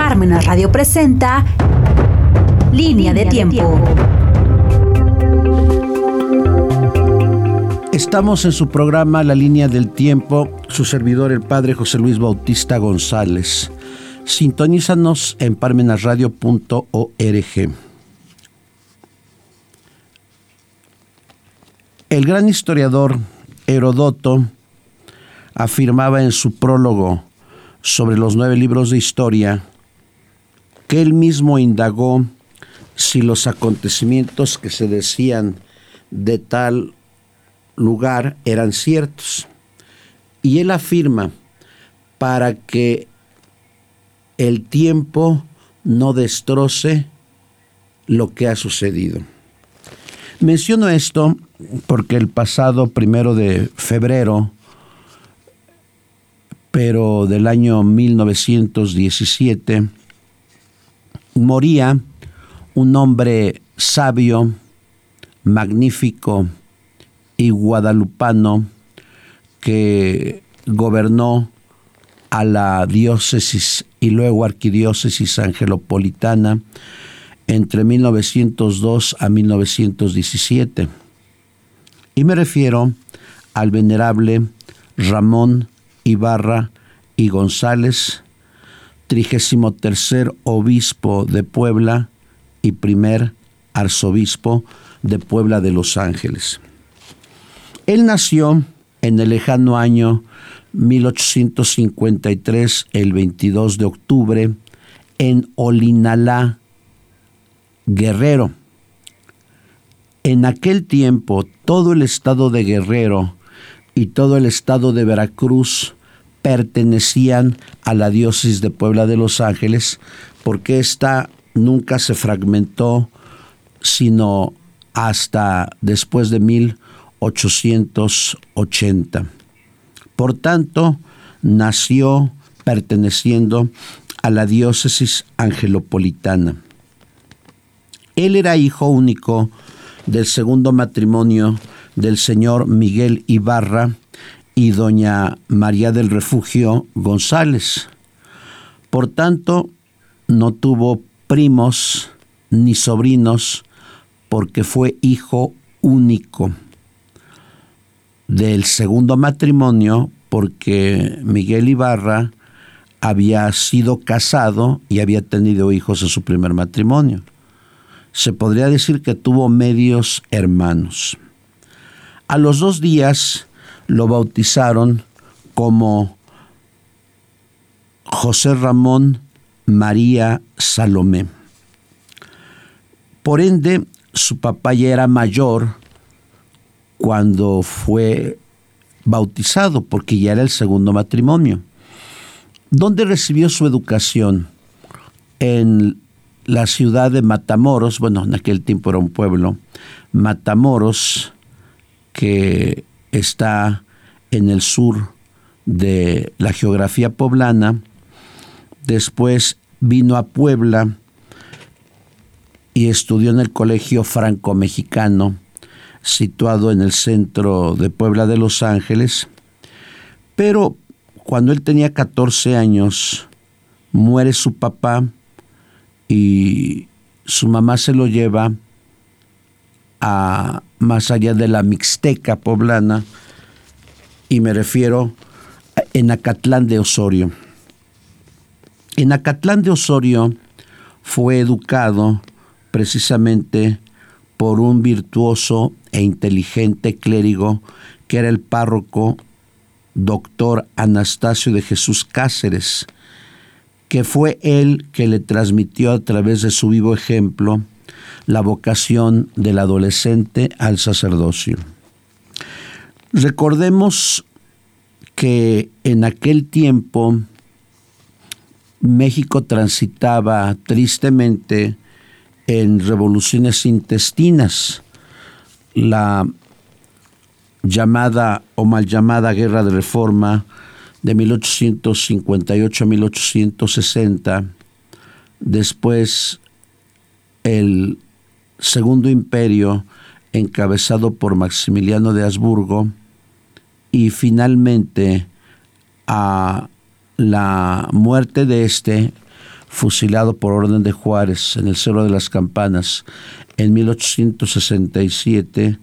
Parmenas Radio presenta Línea de Tiempo. Estamos en su programa La Línea del Tiempo, su servidor el Padre José Luis Bautista González. Sintonízanos en parmenasradio.org. El gran historiador Herodoto afirmaba en su prólogo sobre los nueve libros de historia que él mismo indagó si los acontecimientos que se decían de tal lugar eran ciertos. Y él afirma, para que el tiempo no destroce lo que ha sucedido. Menciono esto porque el pasado primero de febrero, pero del año 1917, moría un hombre sabio, magnífico y guadalupano que gobernó a la diócesis y luego arquidiócesis angelopolitana entre 1902 a 1917. Y me refiero al venerable Ramón Ibarra y González, trigésimo tercer obispo de Puebla y primer arzobispo de Puebla de Los Ángeles. Él nació en el lejano año 1853, el 22 de octubre, en Olinalá, Guerrero. En aquel tiempo todo el estado de Guerrero y todo el estado de Veracruz pertenecían a la diócesis de Puebla de Los Ángeles, porque ésta nunca se fragmentó, sino hasta después de 1880. Por tanto, nació perteneciendo a la diócesis angelopolitana. Él era hijo único del segundo matrimonio del señor Miguel Ibarra y doña María del Refugio González. Por tanto, no tuvo primos ni sobrinos porque fue hijo único del segundo matrimonio porque Miguel Ibarra había sido casado y había tenido hijos en su primer matrimonio se podría decir que tuvo medios hermanos. A los dos días lo bautizaron como José Ramón María Salomé. Por ende, su papá ya era mayor cuando fue bautizado, porque ya era el segundo matrimonio. ¿Dónde recibió su educación? En la ciudad de Matamoros, bueno, en aquel tiempo era un pueblo, Matamoros, que está en el sur de la geografía poblana, después vino a Puebla y estudió en el Colegio Franco-Mexicano, situado en el centro de Puebla de Los Ángeles, pero cuando él tenía 14 años, muere su papá, y su mamá se lo lleva a más allá de la Mixteca poblana y me refiero en Acatlán de Osorio. En Acatlán de Osorio fue educado precisamente por un virtuoso e inteligente clérigo que era el párroco doctor Anastasio de Jesús Cáceres, que fue él que le transmitió a través de su vivo ejemplo la vocación del adolescente al sacerdocio. Recordemos que en aquel tiempo México transitaba tristemente en revoluciones intestinas, la llamada o mal llamada guerra de reforma de 1858 a 1860, después el Segundo Imperio encabezado por Maximiliano de Habsburgo y finalmente a la muerte de este fusilado por orden de Juárez en el Cerro de las Campanas en 1867,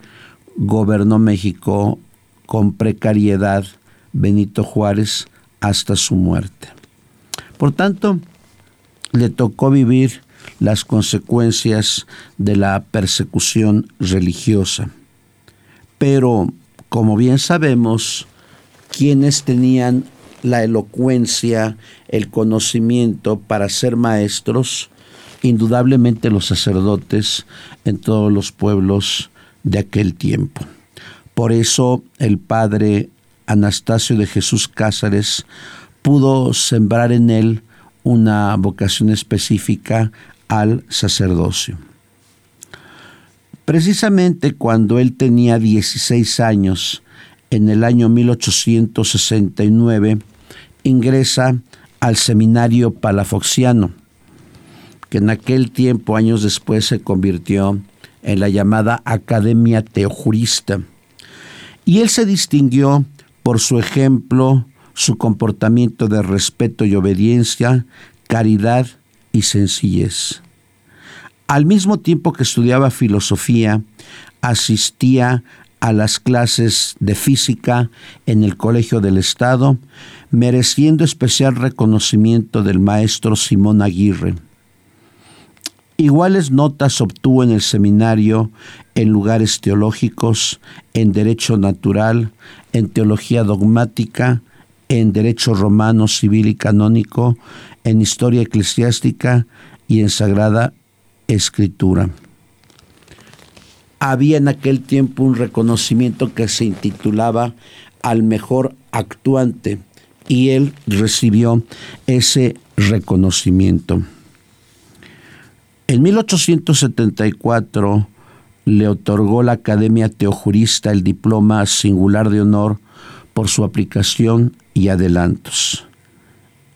gobernó México con precariedad Benito Juárez hasta su muerte. Por tanto, le tocó vivir las consecuencias de la persecución religiosa. Pero, como bien sabemos, quienes tenían la elocuencia, el conocimiento para ser maestros, indudablemente los sacerdotes en todos los pueblos de aquel tiempo. Por eso el padre Anastasio de Jesús Cázares pudo sembrar en él una vocación específica al sacerdocio. Precisamente cuando él tenía 16 años, en el año 1869, ingresa al seminario palafoxiano, que en aquel tiempo, años después, se convirtió en la llamada Academia Teojurista. Y él se distinguió por su ejemplo, su comportamiento de respeto y obediencia, caridad y sencillez. Al mismo tiempo que estudiaba filosofía, asistía a las clases de física en el Colegio del Estado, mereciendo especial reconocimiento del maestro Simón Aguirre. Iguales notas obtuvo en el seminario en lugares teológicos, en derecho natural, en teología dogmática, en derecho romano, civil y canónico, en historia eclesiástica y en sagrada escritura. Había en aquel tiempo un reconocimiento que se intitulaba al mejor actuante y él recibió ese reconocimiento. En 1874 le otorgó la Academia Teojurista el diploma singular de honor por su aplicación y adelantos.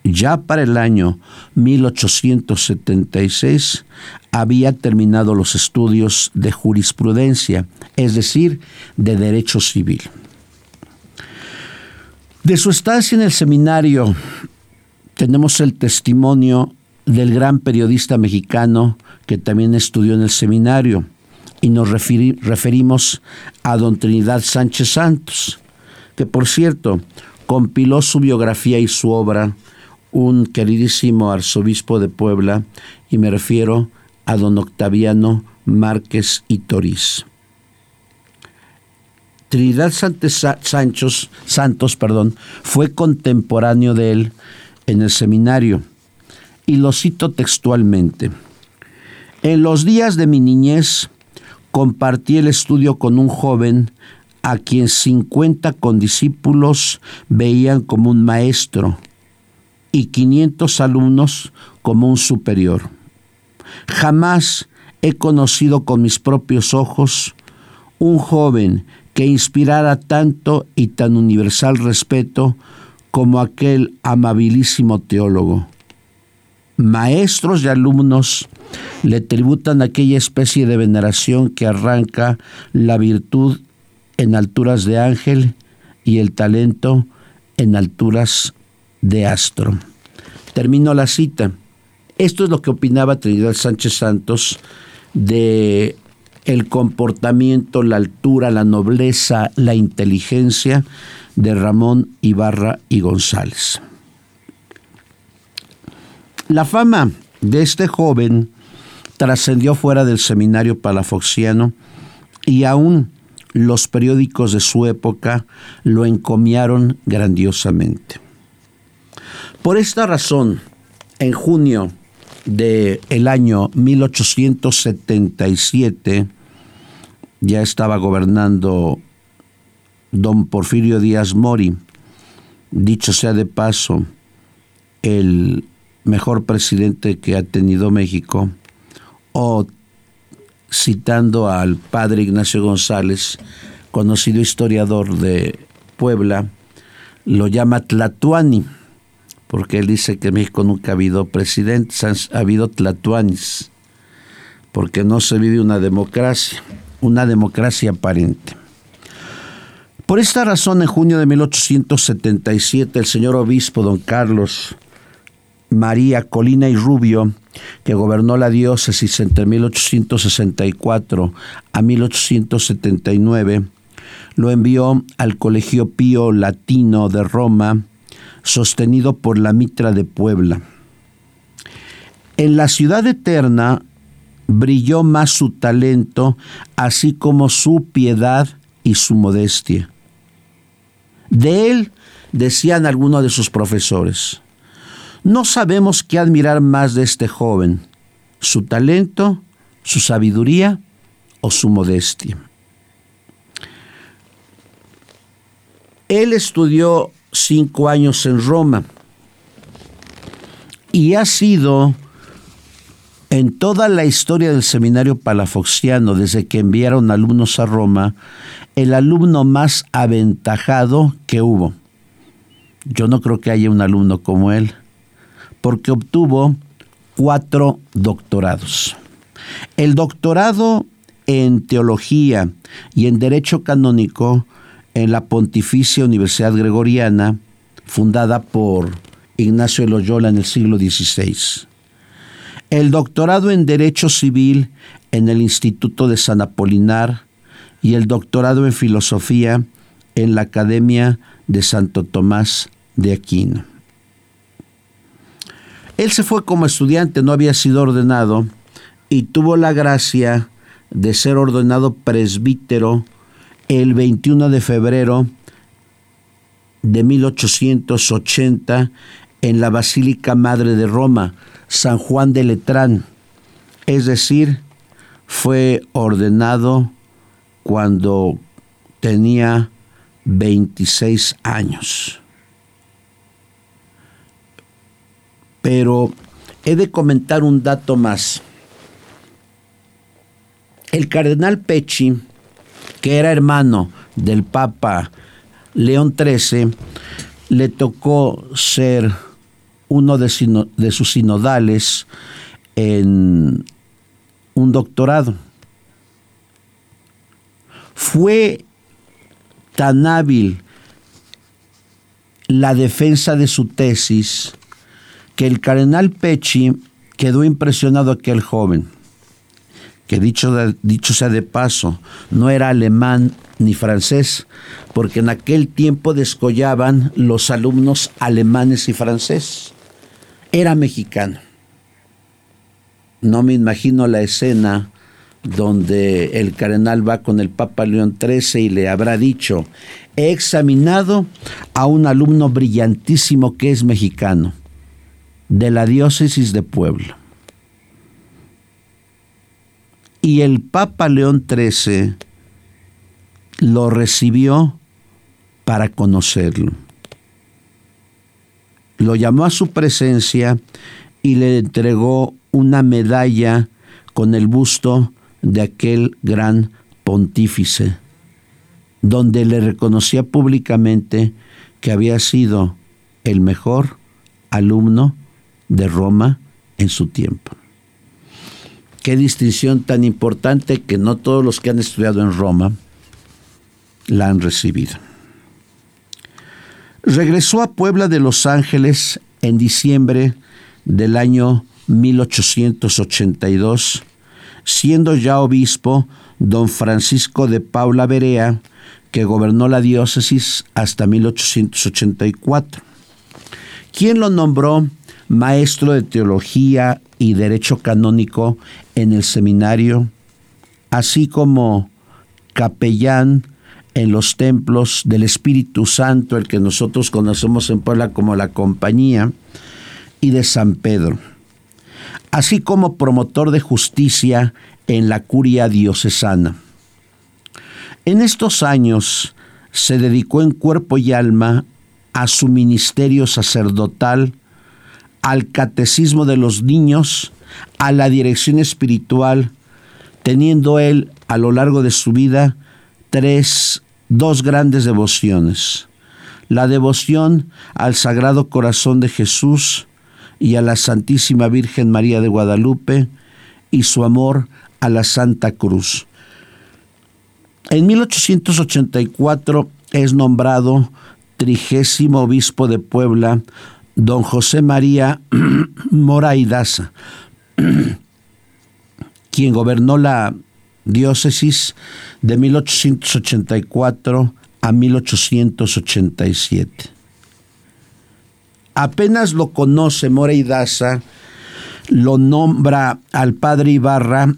Ya para el año 1876 había terminado los estudios de jurisprudencia, es decir, de derecho civil. De su estancia en el seminario tenemos el testimonio del gran periodista mexicano que también estudió en el seminario y nos referimos a don Trinidad Sánchez Santos, que por cierto compiló su biografía y su obra un queridísimo arzobispo de Puebla, y me refiero a don Octaviano Márquez y Toriz. Trinidad Santos, Santos perdón, fue contemporáneo de él en el seminario, y lo cito textualmente. En los días de mi niñez compartí el estudio con un joven a quien 50 condiscípulos veían como un maestro y 500 alumnos como un superior. Jamás he conocido con mis propios ojos un joven que inspirara tanto y tan universal respeto como aquel amabilísimo teólogo. Maestros y alumnos le tributan aquella especie de veneración que arranca la virtud en alturas de ángel y el talento en alturas de astro. Termino la cita. Esto es lo que opinaba Trinidad Sánchez Santos de el comportamiento, la altura, la nobleza, la inteligencia de Ramón Ibarra y González. La fama de este joven trascendió fuera del seminario palafoxiano y aún los periódicos de su época lo encomiaron grandiosamente. Por esta razón, en junio del el año 1877, ya estaba gobernando don Porfirio Díaz Mori, dicho sea de paso, el mejor presidente que ha tenido México, o citando al padre Ignacio González, conocido historiador de Puebla, lo llama Tlatuani, porque él dice que en México nunca ha habido presidentes, ha habido Tlatuanis, porque no se vive una democracia, una democracia aparente. Por esta razón, en junio de 1877, el señor obispo don Carlos María Colina y Rubio, que gobernó la diócesis entre 1864 a 1879, lo envió al Colegio Pío Latino de Roma, sostenido por la Mitra de Puebla. En la ciudad eterna brilló más su talento, así como su piedad y su modestia. De él decían algunos de sus profesores, no sabemos qué admirar más de este joven, su talento, su sabiduría o su modestia. Él estudió cinco años en Roma y ha sido en toda la historia del seminario palafoxiano, desde que enviaron alumnos a Roma, el alumno más aventajado que hubo. Yo no creo que haya un alumno como él, porque obtuvo cuatro doctorados. El doctorado en teología y en derecho canónico en la Pontificia Universidad Gregoriana, fundada por Ignacio de Loyola en el siglo XVI. El doctorado en Derecho Civil en el Instituto de San Apolinar y el doctorado en Filosofía en la Academia de Santo Tomás de Aquino. Él se fue como estudiante, no había sido ordenado y tuvo la gracia de ser ordenado presbítero el 21 de febrero de 1880 en la Basílica Madre de Roma, San Juan de Letrán. Es decir, fue ordenado cuando tenía 26 años. Pero he de comentar un dato más. El cardenal Pecci, que era hermano del Papa León XIII, le tocó ser uno de, sus sinodales en un doctorado. Fue tan hábil la defensa de su tesis que el cardenal Pecci quedó impresionado aquel joven que dicho, dicho sea de paso, no era alemán ni francés, porque en aquel tiempo descollaban los alumnos alemanes y francés. Era mexicano. No me imagino la escena donde el cardenal va con el Papa León XIII y le habrá dicho, he examinado a un alumno brillantísimo que es mexicano, de la diócesis de Puebla. Y el Papa León XIII lo recibió para conocerlo. Lo llamó a su presencia y le entregó una medalla con el busto de aquel gran pontífice, donde le reconocía públicamente que había sido el mejor alumno de Roma en su tiempo. Qué distinción tan importante que no todos los que han estudiado en Roma la han recibido. Regresó a Puebla de Los Ángeles en diciembre del año 1882, siendo ya obispo don Francisco de Paula Berea, que gobernó la diócesis hasta 1884. ¿Quién lo nombró maestro de teología y derecho canónico en el seminario, así como capellán en los templos del Espíritu Santo, el que nosotros conocemos en Puebla como la Compañía, y de San Pedro, así como promotor de justicia en la curia diocesana. En estos años se dedicó en cuerpo y alma a su ministerio sacerdotal al catecismo de los niños, a la dirección espiritual, teniendo él a lo largo de su vida tres, dos grandes devociones. La devoción al Sagrado Corazón de Jesús y a la Santísima Virgen María de Guadalupe y su amor a la Santa Cruz. En 1884 es nombrado trigésimo obispo de Puebla don José María Mora Daza, quien gobernó la diócesis de 1884 a 1887. Apenas lo conoce Mora Daza, lo nombra al padre Ibarra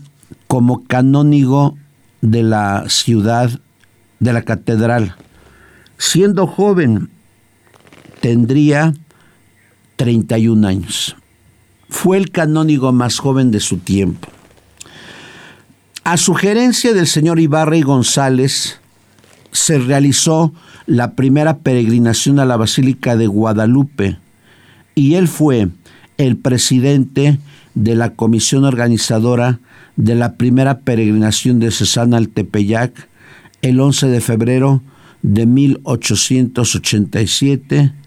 como canónigo de la ciudad, de la catedral. Siendo joven, tendría 31 años. Fue el canónigo más joven de su tiempo. A sugerencia del señor Ibarra y González, se realizó la primera peregrinación a la Basílica de Guadalupe y él fue el presidente de la comisión organizadora de la primera peregrinación de Cesana al Tepeyac el 11 de febrero de 1887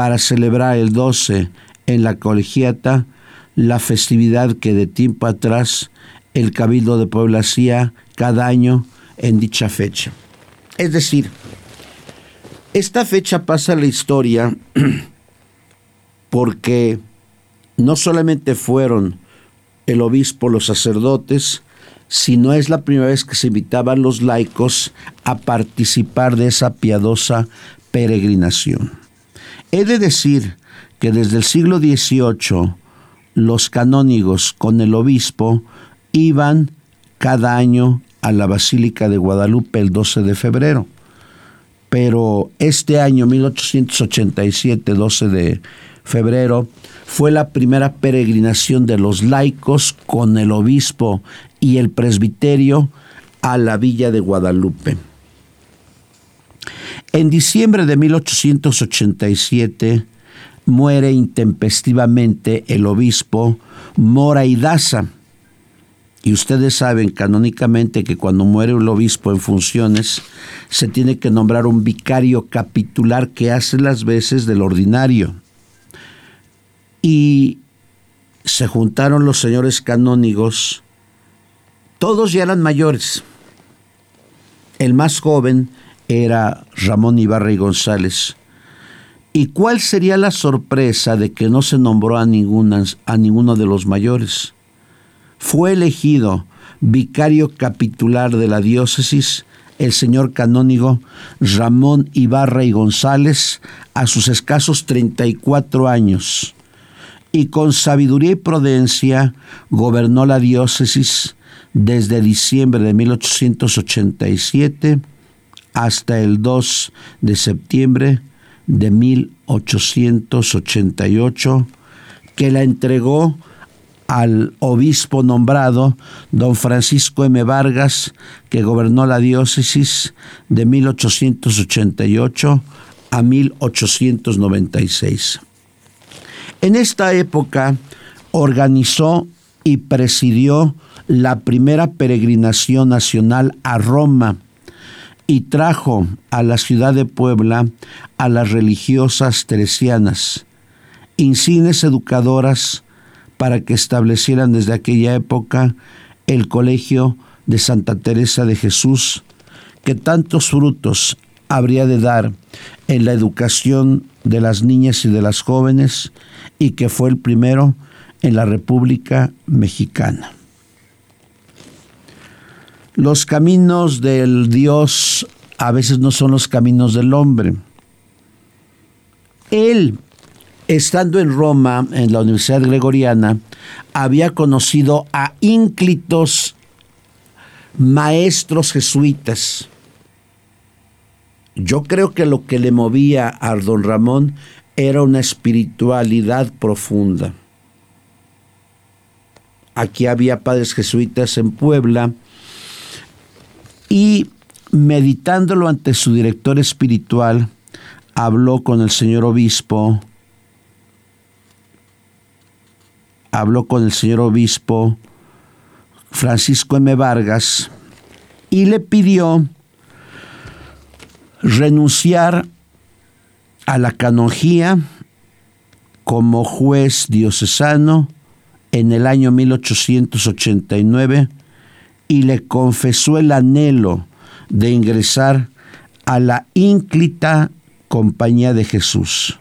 para celebrar el 12 en la colegiata la festividad que de tiempo atrás el Cabildo de Puebla hacía cada año en dicha fecha. Es decir, esta fecha pasa a la historia porque no solamente fueron el obispo, los sacerdotes, sino es la primera vez que se invitaban los laicos a participar de esa piadosa peregrinación. He de decir que desde el siglo XVIII los canónigos con el obispo iban cada año a la Basílica de Guadalupe el 12 de febrero. Pero este año, 1887, 12 de febrero, fue la primera peregrinación de los laicos con el obispo y el presbiterio a la villa de Guadalupe. En diciembre de 1887 muere intempestivamente el obispo Mora Daza. Y ustedes saben canónicamente que cuando muere un obispo en funciones, se tiene que nombrar un vicario capitular que hace las veces del ordinario. Y se juntaron los señores canónigos, todos ya eran mayores. El más joven era Ramón Ibarra y González. ¿Y cuál sería la sorpresa de que no se nombró a, a ninguno de los mayores? Fue elegido vicario capitular de la diócesis el señor canónigo Ramón Ibarra y González a sus escasos 34 años y con sabiduría y prudencia gobernó la diócesis desde diciembre de 1887 hasta el 2 de septiembre de 1888, que la entregó al obispo nombrado, don Francisco M. Vargas, que gobernó la diócesis de 1888 a 1896. En esta época organizó y presidió la primera peregrinación nacional a Roma y trajo a la ciudad de Puebla a las religiosas teresianas, insignes educadoras para que establecieran desde aquella época el colegio de Santa Teresa de Jesús, que tantos frutos habría de dar en la educación de las niñas y de las jóvenes y que fue el primero en la República Mexicana. Los caminos del Dios a veces no son los caminos del hombre. Él, estando en Roma, en la Universidad Gregoriana, había conocido a ínclitos maestros jesuitas yo creo que lo que le movía a don Ramón era una espiritualidad profunda. Aquí había padres jesuitas en Puebla y meditándolo ante su director espiritual, habló con el señor obispo, habló con el señor obispo Francisco M. Vargas y le pidió renunciar a la canonjía como juez diocesano en el año 1889 y le confesó el anhelo de ingresar a la ínclita compañía de Jesús.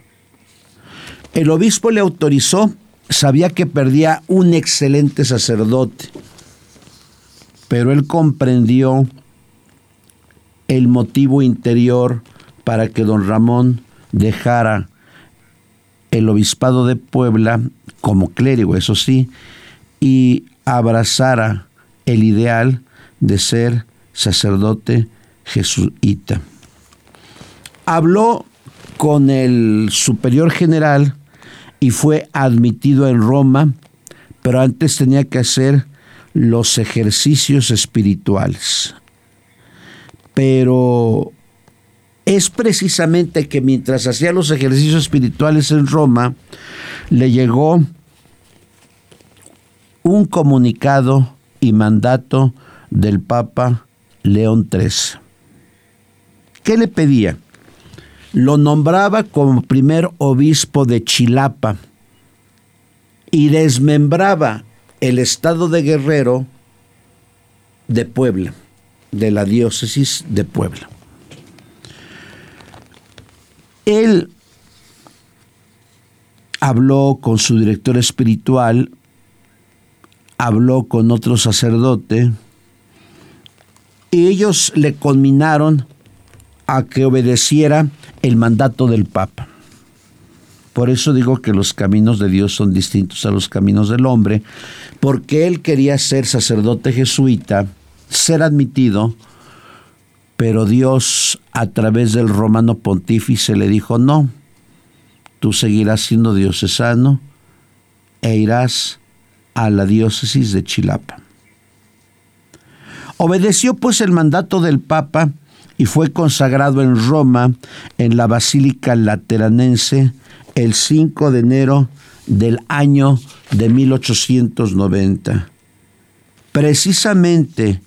El obispo le autorizó, sabía que perdía un excelente sacerdote, pero él comprendió el motivo interior para que don Ramón dejara el obispado de Puebla como clérigo, eso sí, y abrazara el ideal de ser sacerdote jesuita. Habló con el superior general y fue admitido en Roma, pero antes tenía que hacer los ejercicios espirituales. Pero es precisamente que mientras hacía los ejercicios espirituales en Roma, le llegó un comunicado y mandato del Papa León XIII. ¿Qué le pedía? Lo nombraba como primer obispo de Chilapa y desmembraba el estado de Guerrero de Puebla, de la diócesis de Puebla. Él habló con su director espiritual, habló con otro sacerdote, y ellos le conminaron a que obedeciera el mandato del Papa. Por eso digo que los caminos de Dios son distintos a los caminos del hombre, porque él quería ser sacerdote jesuita, ser admitido, pero Dios a través del romano pontífice le dijo, no, tú seguirás siendo diocesano e irás a la diócesis de Chilapa. Obedeció pues el mandato del Papa y fue consagrado en Roma, en la Basílica Lateranense, el 5 de enero del año de 1890. Precisamente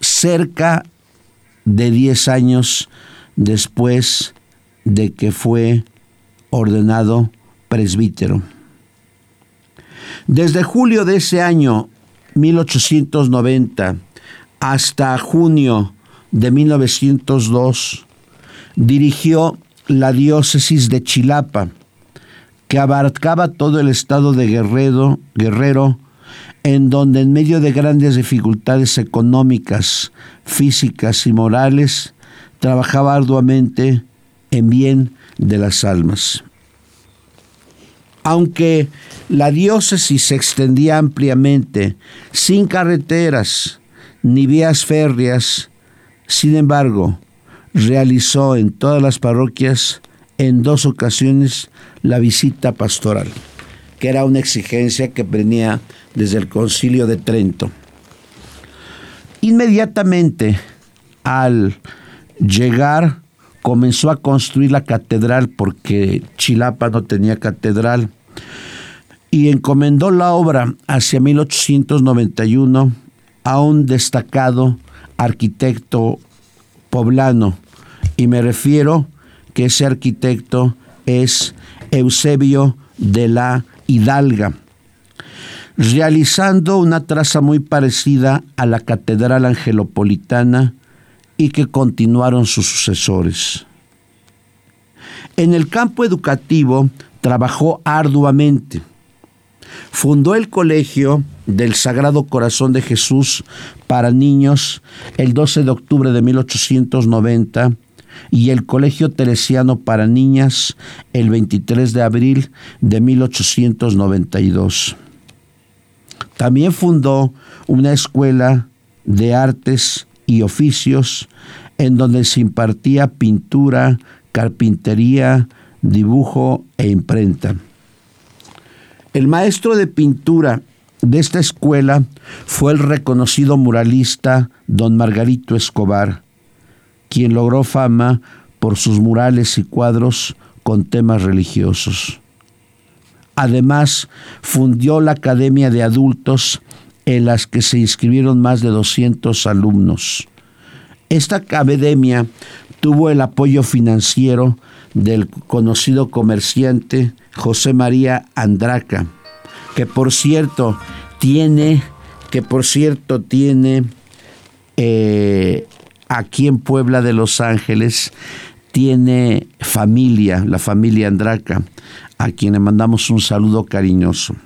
cerca de 10 años después de que fue ordenado presbítero. Desde julio de ese año 1890 hasta junio de 1902 dirigió la diócesis de Chilapa, que abarcaba todo el estado de Guerrero, Guerrero, en donde en medio de grandes dificultades económicas, físicas y morales, trabajaba arduamente en bien de las almas. Aunque la diócesis se extendía ampliamente, sin carreteras ni vías férreas, sin embargo, realizó en todas las parroquias en dos ocasiones la visita pastoral, que era una exigencia que venía desde el concilio de Trento. Inmediatamente al llegar comenzó a construir la catedral porque Chilapa no tenía catedral. Y encomendó la obra hacia 1891 a un destacado arquitecto poblano. Y me refiero que ese arquitecto es Eusebio de la Hidalga, realizando una traza muy parecida a la Catedral Angelopolitana y que continuaron sus sucesores. En el campo educativo trabajó arduamente. Fundó el Colegio del Sagrado Corazón de Jesús para niños el 12 de octubre de 1890 y el Colegio Teresiano para Niñas el 23 de abril de 1892. También fundó una escuela de artes y oficios en donde se impartía pintura, carpintería, dibujo e imprenta. El maestro de pintura de esta escuela fue el reconocido muralista don Margarito Escobar, quien logró fama por sus murales y cuadros con temas religiosos. Además, fundió la Academia de Adultos en las que se inscribieron más de 200 alumnos. Esta academia tuvo el apoyo financiero del conocido comerciante José María Andraca, que por cierto tiene, que por cierto tiene eh, aquí en Puebla de Los Ángeles tiene familia, la familia Andraca, a quien le mandamos un saludo cariñoso.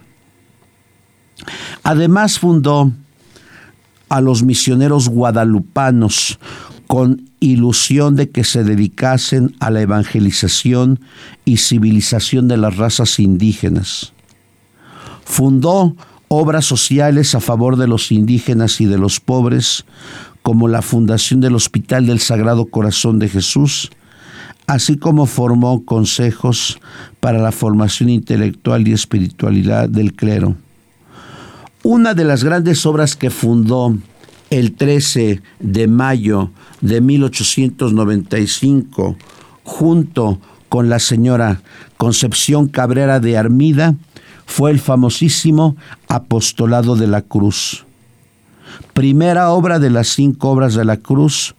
Además fundó a los misioneros guadalupanos con ilusión de que se dedicasen a la evangelización y civilización de las razas indígenas. Fundó obras sociales a favor de los indígenas y de los pobres, como la fundación del Hospital del Sagrado Corazón de Jesús, así como formó consejos para la formación intelectual y espiritualidad del clero. Una de las grandes obras que fundó el 13 de mayo de 1895, junto con la señora Concepción Cabrera de Armida, fue el famosísimo Apostolado de la Cruz. Primera obra de las cinco obras de la cruz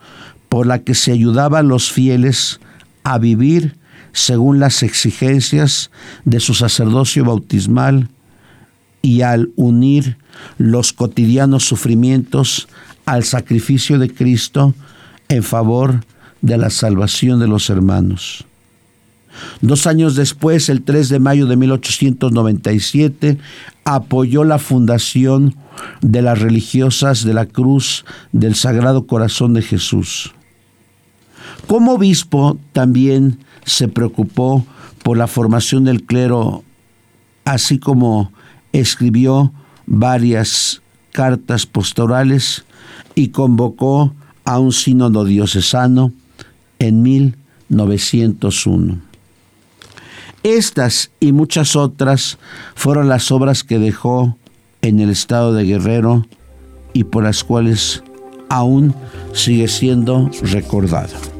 por la que se ayudaba a los fieles a vivir según las exigencias de su sacerdocio bautismal y al unir los cotidianos sufrimientos al sacrificio de Cristo en favor de la salvación de los hermanos. Dos años después, el 3 de mayo de 1897, apoyó la fundación de las religiosas de la Cruz del Sagrado Corazón de Jesús. Como obispo también se preocupó por la formación del clero, así como escribió varias cartas pastorales y convocó a un sínodo diocesano en 1901. Estas y muchas otras fueron las obras que dejó en el estado de Guerrero y por las cuales aún sigue siendo recordado.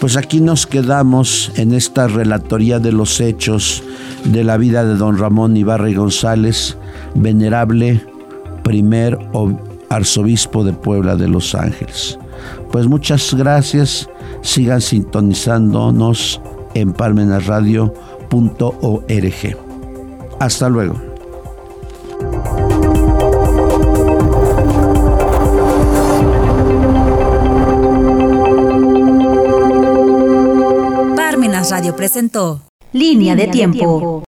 Pues aquí nos quedamos en esta relatoría de los hechos de la vida de don Ramón Ibarra y González, venerable primer arzobispo de Puebla de Los Ángeles. Pues muchas gracias, sigan sintonizándonos en palmenasradio.org. Hasta luego. Radio presentó Línea de tiempo.